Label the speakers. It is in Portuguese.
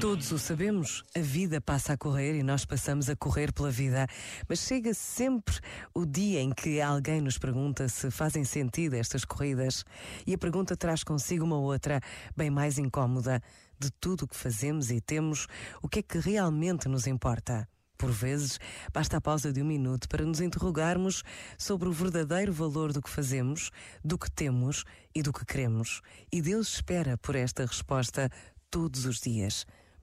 Speaker 1: Todos o sabemos, a vida passa a correr e nós passamos a correr pela vida. Mas chega sempre o dia em que alguém nos pergunta se fazem sentido estas corridas. E a pergunta traz consigo uma outra, bem mais incómoda. De tudo o que fazemos e temos, o que é que realmente nos importa? Por vezes, basta a pausa de um minuto para nos interrogarmos sobre o verdadeiro valor do que fazemos, do que temos e do que queremos. E Deus espera por esta resposta todos os dias.